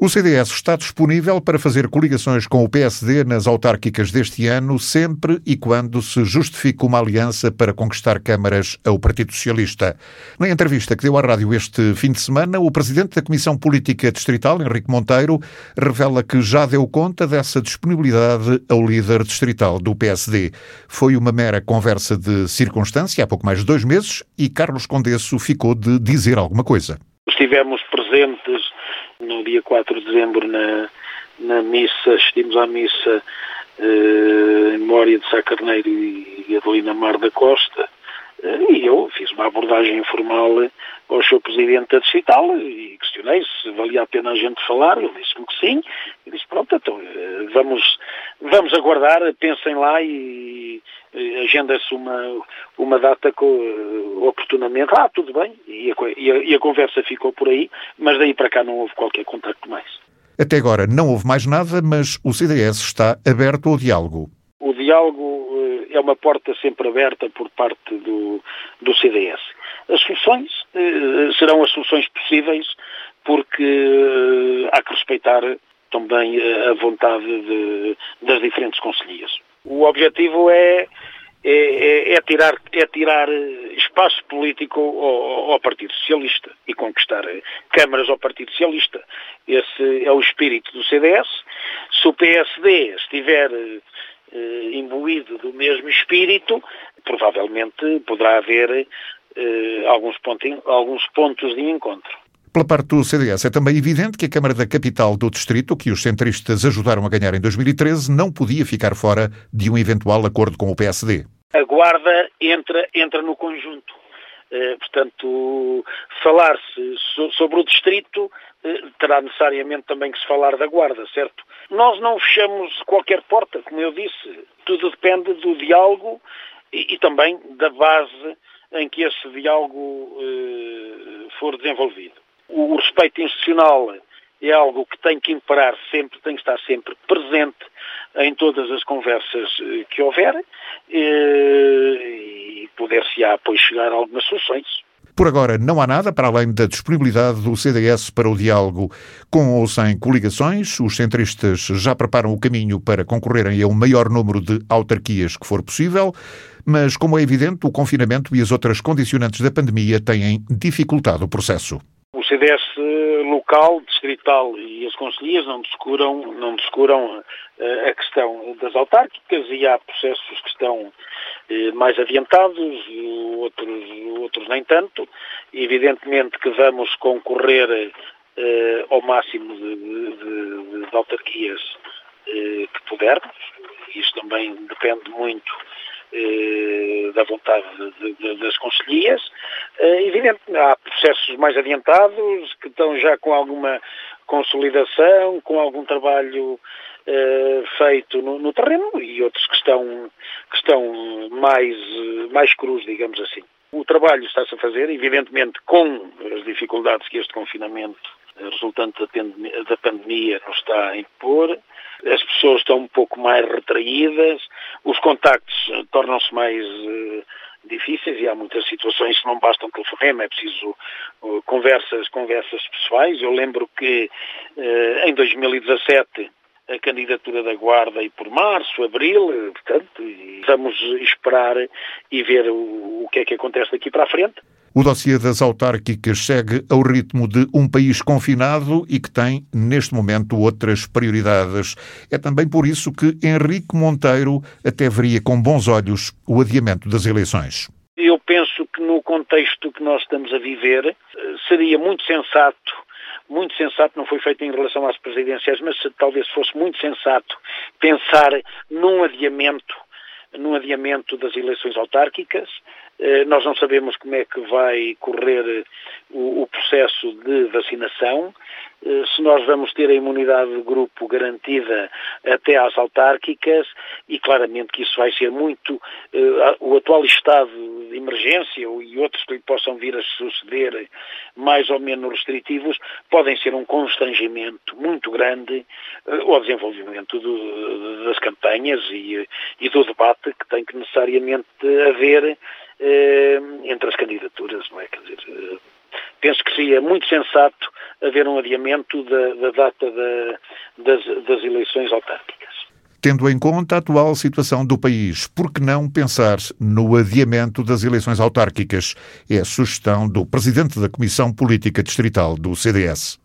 O CDS está disponível para fazer coligações com o PSD nas autárquicas deste ano, sempre e quando se justifique uma aliança para conquistar câmaras ao Partido Socialista. Na entrevista que deu à rádio este fim de semana, o presidente da Comissão Política Distrital, Henrique Monteiro, revela que já deu conta dessa disponibilidade ao líder distrital do PSD. Foi uma mera conversa de circunstância há pouco mais de dois meses e Carlos Condesso ficou de dizer alguma coisa. Estivemos presentes no dia 4 de dezembro na, na missa, assistimos à missa eh, em memória de Sá Carneiro e Adelina Mar da Costa, eh, e eu fiz uma abordagem informal ao seu presidente da distrital e questionei se valia a pena a gente falar, ele disse-me que sim, e disse pronto, então eh, vamos, vamos aguardar, pensem lá e agenda-se uma, uma data com, oportunamente, ah, tudo bem, e a, e, a, e a conversa ficou por aí, mas daí para cá não houve qualquer contacto mais. Até agora não houve mais nada, mas o CDS está aberto ao diálogo. O diálogo eh, é uma porta sempre aberta por parte do, do CDS. As soluções eh, serão as soluções possíveis porque eh, há que respeitar também a vontade de, das diferentes conselhias. O objetivo é, é, é, é, tirar, é tirar espaço político ao, ao, Partido Socialista e conquistar câmaras ao Partido Socialista. Esse é o espírito do CDS. Se o PSD estiver eh, imbuído do mesmo espírito, provavelmente poderá haver eh, alguns, alguns pontos de encontro. Pela parte do CDS, é também evidente que a Câmara da Capital do Distrito, que os centristas ajudaram a ganhar em 2013, não podia ficar fora de um eventual acordo com o PSD. A Guarda entra, entra no conjunto. Eh, portanto, falar-se so, sobre o Distrito eh, terá necessariamente também que se falar da Guarda, certo? Nós não fechamos qualquer porta, como eu disse. Tudo depende do diálogo e, e também da base em que esse diálogo eh, for desenvolvido o, respeito institucional é algo que tem que imperar sempre, tem que estar sempre presente em todas as conversas eh, que houver eh, e poder-se-á, pois, chegar a algumas soluções. Por agora, não há nada para além da disponibilidade do CDS para o diálogo. Com ou sem coligações, os centristas já preparam o caminho para concorrerem a um maior número de autarquias que for possível, mas, como é evidente, o confinamento e as outras condicionantes da pandemia têm dificultado o processo. CDS local, distrital e as conselhias não descuram, não descuram uh, a questão das autárquicas e há processos que estão uh, mais adiantados outros, outros nem tanto. Evidentemente que vamos concorrer uh, ao máximo de, de, de autarquias que pudermos. Isto também depende muito eh, da vontade de, de, das conselhias. Eh, evidente, há processos mais adiantados que estão já com alguma consolidação, com algum trabalho eh, feito no, no, terreno e outros que estão, que estão mais, mais cruz, digamos assim. O trabalho está-se a fazer, evidentemente, com as dificuldades que este confinamento resultante da pandemia nos está a impor. As pessoas estão um pouco mais retraídas, os contactos eh, tornam-se mais uh, difíceis e há muitas situações que não bastam telefonema, é preciso uh, conversas, conversas pessoais. Eu lembro que uh, em 2017 a candidatura da Guarda e por março, abril, portanto, vamos esperar e ver o, o que é que acontece daqui para a frente. O dossiê das autárquicas segue ao ritmo de um país confinado e que tem, neste momento, outras prioridades. É também por isso que Henrique Monteiro até veria com bons olhos o adiamento das eleições. Eu penso que no contexto que nós estamos a viver, eh, seria muito sensato muito sensato, não foi feito em relação às presidenciais, mas talvez fosse muito sensato pensar num adiamento, num adiamento das eleições autárquicas, eh, nós não sabemos como é que vai correr o, o processo de vacinação, eh, se nós vamos ter a imunidade de grupo garantida até às autárquicas e claramente que isso vai ser muito o atual estado de emergência e outros que lhe possam vir a suceder mais ou menos restritivos podem ser um constrangimento muito grande ao desenvolvimento do, das campanhas e, e do debate que tem que necessariamente haver eh, entre as candidaturas, não é? Quer dizer, eh, penso que seria muito sensato haver um adiamento da, da data da, das, das eleições autárquicas. Tendo em conta a atual situação do país, por que não pensar no adiamento das eleições autárquicas? É a sugestão do presidente da Comissão Política Distrital do CDS.